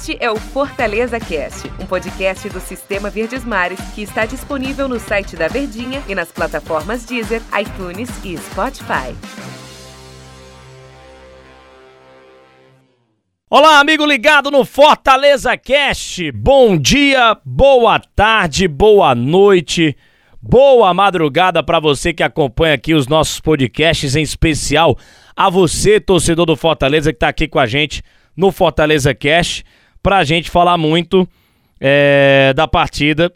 Este é o Fortaleza Cast, um podcast do Sistema Verdes Mares que está disponível no site da Verdinha e nas plataformas Deezer, iTunes e Spotify. Olá, amigo ligado no Fortaleza Cast. Bom dia, boa tarde, boa noite. Boa madrugada para você que acompanha aqui os nossos podcasts, em especial a você, torcedor do Fortaleza, que está aqui com a gente no Fortaleza Cash para a gente falar muito é, da partida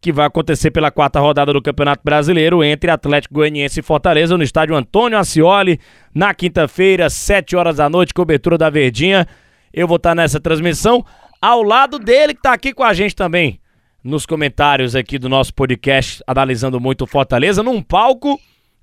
que vai acontecer pela quarta rodada do Campeonato Brasileiro entre Atlético Goianiense e Fortaleza no estádio Antônio Ascioli, na quinta-feira, 7 horas da noite, cobertura da Verdinha. Eu vou estar nessa transmissão ao lado dele que está aqui com a gente também nos comentários aqui do nosso podcast, analisando muito o Fortaleza, num palco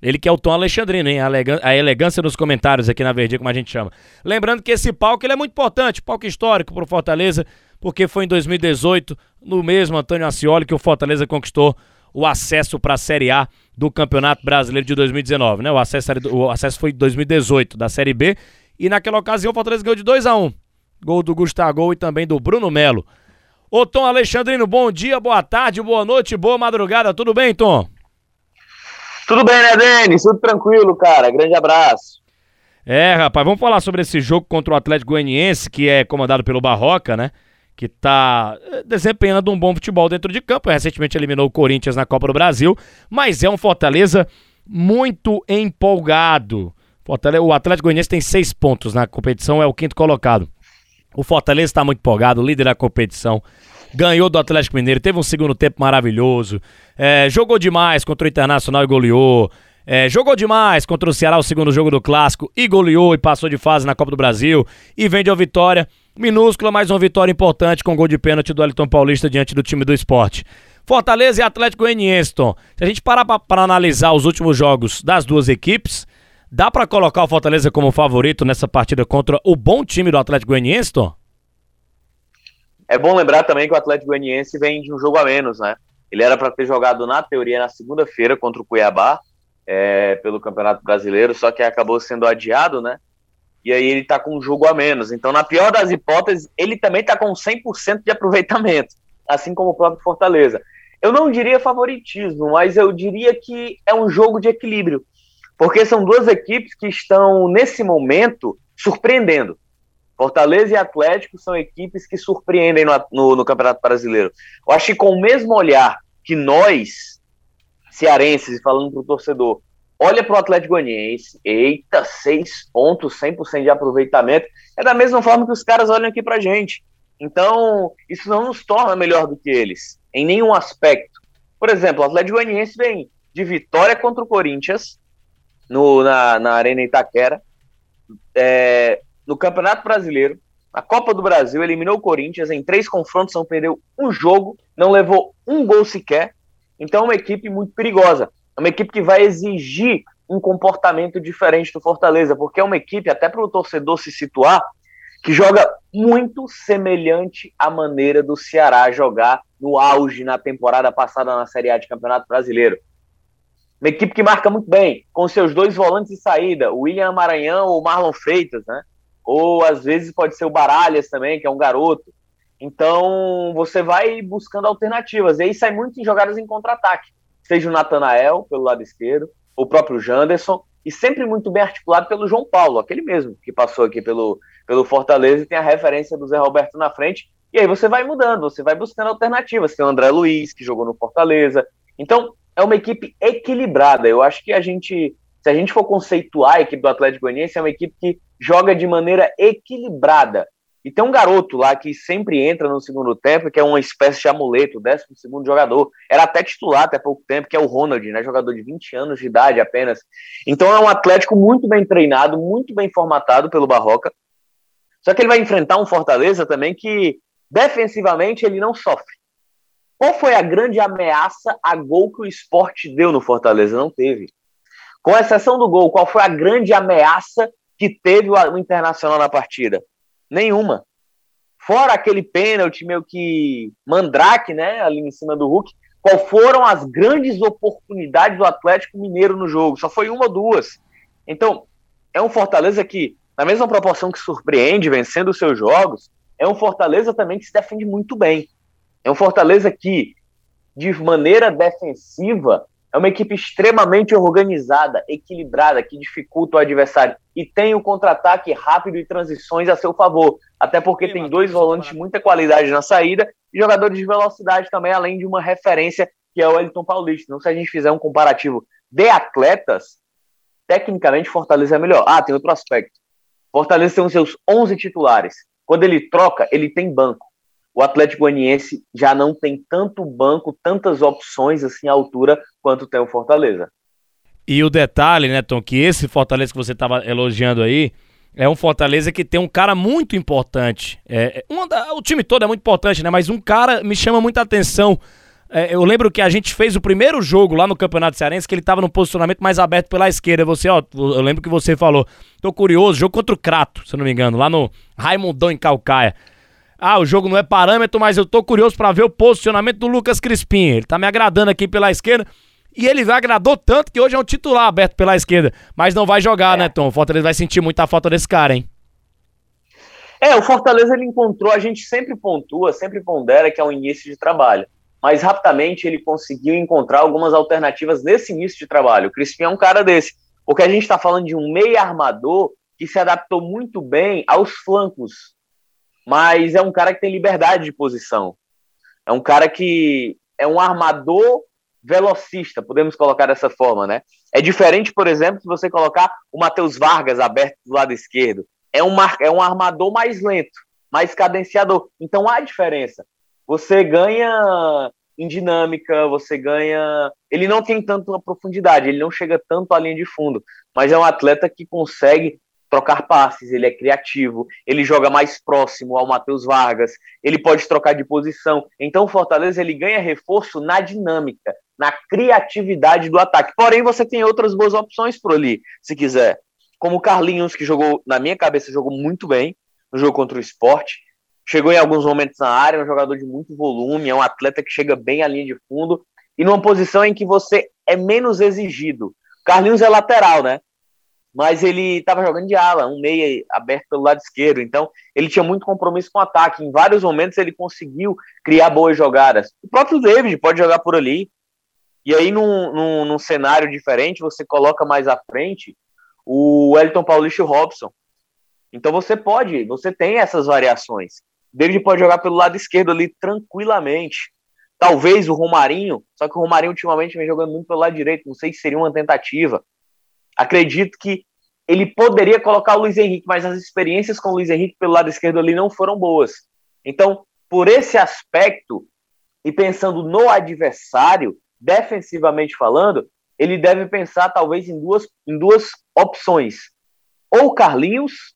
ele que é o Tom Alexandrino, hein? A elegância nos comentários aqui na Verdinha, como a gente chama. Lembrando que esse palco ele é muito importante, palco histórico para o Fortaleza, porque foi em 2018, no mesmo Antônio Ascioli, que o Fortaleza conquistou o acesso para a Série A do Campeonato Brasileiro de 2019, né? O acesso, o acesso foi em 2018, da Série B, e naquela ocasião o Fortaleza ganhou de 2 a 1 Gol do Gustavo e também do Bruno Melo. Ô Tom Alexandrino, bom dia, boa tarde, boa noite, boa madrugada, tudo bem, Tom? Tudo bem, né, Denis? Tudo tranquilo, cara. Grande abraço. É, rapaz, vamos falar sobre esse jogo contra o Atlético Goianiense, que é comandado pelo Barroca, né? Que tá eh, desempenhando um bom futebol dentro de campo. Recentemente eliminou o Corinthians na Copa do Brasil, mas é um Fortaleza muito empolgado. O Atlético Goianiense tem seis pontos na competição, é o quinto colocado. O Fortaleza está muito empolgado, líder da competição ganhou do Atlético Mineiro, teve um segundo tempo maravilhoso, é, jogou demais contra o Internacional e goleou. É, jogou demais contra o Ceará o segundo jogo do Clássico e goleou e passou de fase na Copa do Brasil e vende a vitória minúscula, mas uma vitória importante com gol de pênalti do Elton Paulista diante do time do esporte. Fortaleza e Atlético Goianiense, Se a gente parar para analisar os últimos jogos das duas equipes, dá para colocar o Fortaleza como favorito nessa partida contra o bom time do Atlético Goianiense? É bom lembrar também que o Atlético Goianiense vem de um jogo a menos, né? Ele era para ter jogado na teoria na segunda-feira contra o Cuiabá é, pelo Campeonato Brasileiro, só que acabou sendo adiado, né? E aí ele tá com um jogo a menos. Então, na pior das hipóteses, ele também tá com 100% de aproveitamento, assim como o próprio Fortaleza. Eu não diria favoritismo, mas eu diria que é um jogo de equilíbrio, porque são duas equipes que estão nesse momento surpreendendo. Fortaleza e Atlético são equipes que surpreendem no, no, no, Campeonato Brasileiro. Eu acho que com o mesmo olhar que nós, cearenses, falando para o torcedor, olha para o Atlético Goianiense, eita, seis pontos, 100% de aproveitamento, é da mesma forma que os caras olham aqui para gente. Então, isso não nos torna melhor do que eles, em nenhum aspecto. Por exemplo, o Atlético Goianiense vem de vitória contra o Corinthians, no, na, na Arena Itaquera, é, no Campeonato Brasileiro, a Copa do Brasil, eliminou o Corinthians em três confrontos, não perdeu um jogo, não levou um gol sequer. Então é uma equipe muito perigosa. É uma equipe que vai exigir um comportamento diferente do Fortaleza, porque é uma equipe, até para o torcedor se situar, que joga muito semelhante à maneira do Ceará jogar no auge na temporada passada na Série A de Campeonato Brasileiro. Uma equipe que marca muito bem, com seus dois volantes de saída, o William Maranhão ou Marlon Freitas, né? Ou às vezes pode ser o Baralhas também, que é um garoto. Então você vai buscando alternativas, e aí sai muito em jogadas em contra-ataque, seja o Natanael pelo lado esquerdo, o próprio Janderson, e sempre muito bem articulado pelo João Paulo, aquele mesmo que passou aqui pelo, pelo Fortaleza e tem a referência do Zé Roberto na frente. E aí você vai mudando, você vai buscando alternativas. Tem o André Luiz, que jogou no Fortaleza. Então, é uma equipe equilibrada. Eu acho que a gente, se a gente for conceituar a equipe do Atlético Goianiense, é uma equipe que joga de maneira equilibrada. E tem um garoto lá que sempre entra no segundo tempo, que é uma espécie de amuleto, o décimo segundo jogador. Era até titular até pouco tempo, que é o Ronald, né? Jogador de 20 anos de idade apenas. Então é um Atlético muito bem treinado, muito bem formatado pelo Barroca. Só que ele vai enfrentar um Fortaleza também que defensivamente ele não sofre. Qual foi a grande ameaça a gol que o esporte deu no Fortaleza? Não teve. Com exceção do gol, qual foi a grande ameaça que teve o Internacional na partida? Nenhuma. Fora aquele pênalti meio que mandrake, né, ali em cima do Hulk, qual foram as grandes oportunidades do Atlético Mineiro no jogo? Só foi uma ou duas. Então, é um Fortaleza que, na mesma proporção que surpreende vencendo os seus jogos, é um Fortaleza também que se defende muito bem. É um Fortaleza que, de maneira defensiva, é uma equipe extremamente organizada, equilibrada, que dificulta o adversário e tem o contra-ataque rápido e transições a seu favor. Até porque tem dois volantes de muita qualidade na saída e jogadores de velocidade também, além de uma referência que é o Elton Paulista. Então, se a gente fizer um comparativo de atletas, tecnicamente Fortaleza é melhor. Ah, tem outro aspecto. Fortaleza tem os seus 11 titulares. Quando ele troca, ele tem banco. O Atlético Goianiense já não tem tanto banco, tantas opções assim à altura quanto tem o Fortaleza. E o detalhe, né, Tom, que esse Fortaleza que você estava elogiando aí é um Fortaleza que tem um cara muito importante. É, é uma, o time todo é muito importante, né? Mas um cara me chama muita atenção é, eu lembro que a gente fez o primeiro jogo lá no Campeonato Cearense, que ele tava no posicionamento mais aberto pela esquerda. Você, ó, eu lembro que você falou, tô curioso, jogo contra o Crato, se não me engano, lá no Raimundão em Calcaia. Ah, o jogo não é parâmetro, mas eu tô curioso para ver o posicionamento do Lucas Crispim. Ele tá me agradando aqui pela esquerda. E ele agradou tanto que hoje é um titular aberto pela esquerda. Mas não vai jogar, é. né, Tom? O Fortaleza vai sentir muita falta desse cara, hein? É, o Fortaleza ele encontrou, a gente sempre pontua, sempre pondera que é um início de trabalho mas rapidamente ele conseguiu encontrar algumas alternativas nesse início de trabalho. O Crispim é um cara desse, porque a gente está falando de um meio armador que se adaptou muito bem aos flancos, mas é um cara que tem liberdade de posição. É um cara que é um armador velocista, podemos colocar dessa forma, né? É diferente, por exemplo, se você colocar o Matheus Vargas aberto do lado esquerdo. É um, é um armador mais lento, mais cadenciador. Então há diferença você ganha em dinâmica, você ganha. Ele não tem tanto profundidade, ele não chega tanto à linha de fundo, mas é um atleta que consegue trocar passes, ele é criativo, ele joga mais próximo ao Matheus Vargas, ele pode trocar de posição. Então o Fortaleza ele ganha reforço na dinâmica, na criatividade do ataque. Porém, você tem outras boas opções por ali, se quiser. Como o Carlinhos, que jogou, na minha cabeça, jogou muito bem no jogo contra o esporte chegou em alguns momentos na área, é um jogador de muito volume, é um atleta que chega bem à linha de fundo e numa posição em que você é menos exigido. Carlinhos é lateral, né? Mas ele estava jogando de ala, um meia aberto pelo lado esquerdo, então ele tinha muito compromisso com o ataque. Em vários momentos ele conseguiu criar boas jogadas. O próprio David pode jogar por ali. E aí, num, num, num cenário diferente, você coloca mais à frente o Elton Paulista e o Robson. Então você pode, você tem essas variações. David pode jogar pelo lado esquerdo ali tranquilamente. Talvez o Romarinho, só que o Romarinho ultimamente vem jogando muito pelo lado direito, não sei se seria uma tentativa. Acredito que ele poderia colocar o Luiz Henrique, mas as experiências com o Luiz Henrique pelo lado esquerdo ali não foram boas. Então, por esse aspecto, e pensando no adversário, defensivamente falando, ele deve pensar talvez em duas, em duas opções. Ou Carlinhos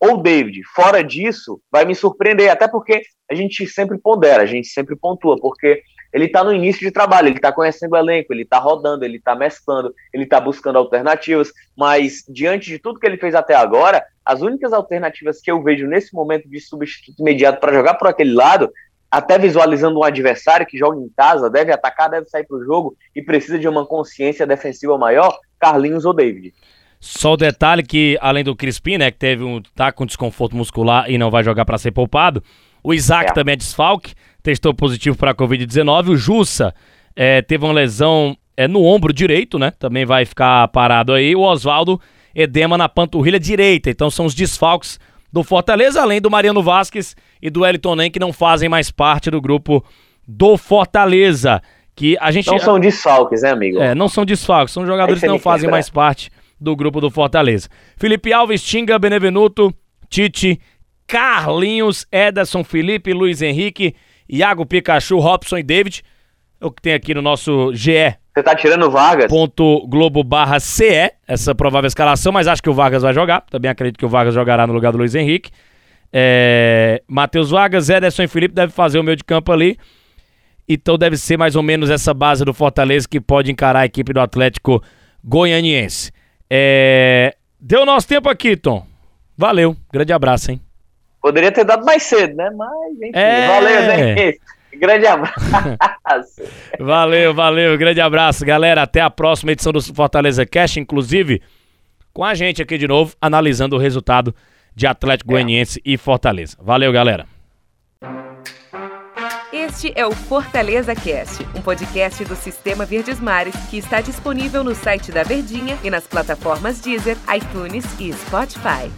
ou David. Fora disso, vai me surpreender, até porque a gente sempre pondera, a gente sempre pontua, porque ele está no início de trabalho, ele está conhecendo o elenco, ele está rodando, ele está mesclando, ele está buscando alternativas, mas diante de tudo que ele fez até agora, as únicas alternativas que eu vejo nesse momento de substituto imediato para jogar por aquele lado, até visualizando um adversário que joga em casa, deve atacar, deve sair para o jogo e precisa de uma consciência defensiva maior, Carlinhos ou David. Só o detalhe que, além do Crispim, né, que teve um, tá com desconforto muscular e não vai jogar para ser poupado, o Isaac é. também é desfalque, testou positivo para a Covid-19. O Jussa é, teve uma lesão é, no ombro direito, né? Também vai ficar parado aí. O Oswaldo, edema na panturrilha direita. Então são os desfalques do Fortaleza, além do Mariano Vasquez e do Elton Nem, que não fazem mais parte do grupo do Fortaleza. Que a gente... Não são desfalques, né, amigo? É, não são desfalques, são jogadores que não fazem mais parte do grupo do Fortaleza. Felipe Alves, Tinga, Benevenuto, Tite, Carlinhos, Ederson, Felipe, Luiz Henrique, Iago Pikachu, Robson e David. É o que tem aqui no nosso GE. Você tá tirando Vargas? Ponto Globo barra CE, essa provável escalação, mas acho que o Vargas vai jogar. Também acredito que o Vargas jogará no lugar do Luiz Henrique. É... Matheus Vargas, Ederson e Felipe devem fazer o meio de campo ali. Então deve ser mais ou menos essa base do Fortaleza que pode encarar a equipe do Atlético Goianiense. É... Deu nosso tempo aqui, Tom. Valeu. Grande abraço, hein? Poderia ter dado mais cedo, né? Mas, enfim, é... valeu, né? Grande abraço. valeu, valeu, grande abraço, galera. Até a próxima edição do Fortaleza Cash, inclusive com a gente aqui de novo, analisando o resultado de Atlético é. Goianiense e Fortaleza. Valeu, galera. Este é o Fortaleza Cast, um podcast do Sistema Verdes Mares que está disponível no site da Verdinha e nas plataformas Deezer, iTunes e Spotify.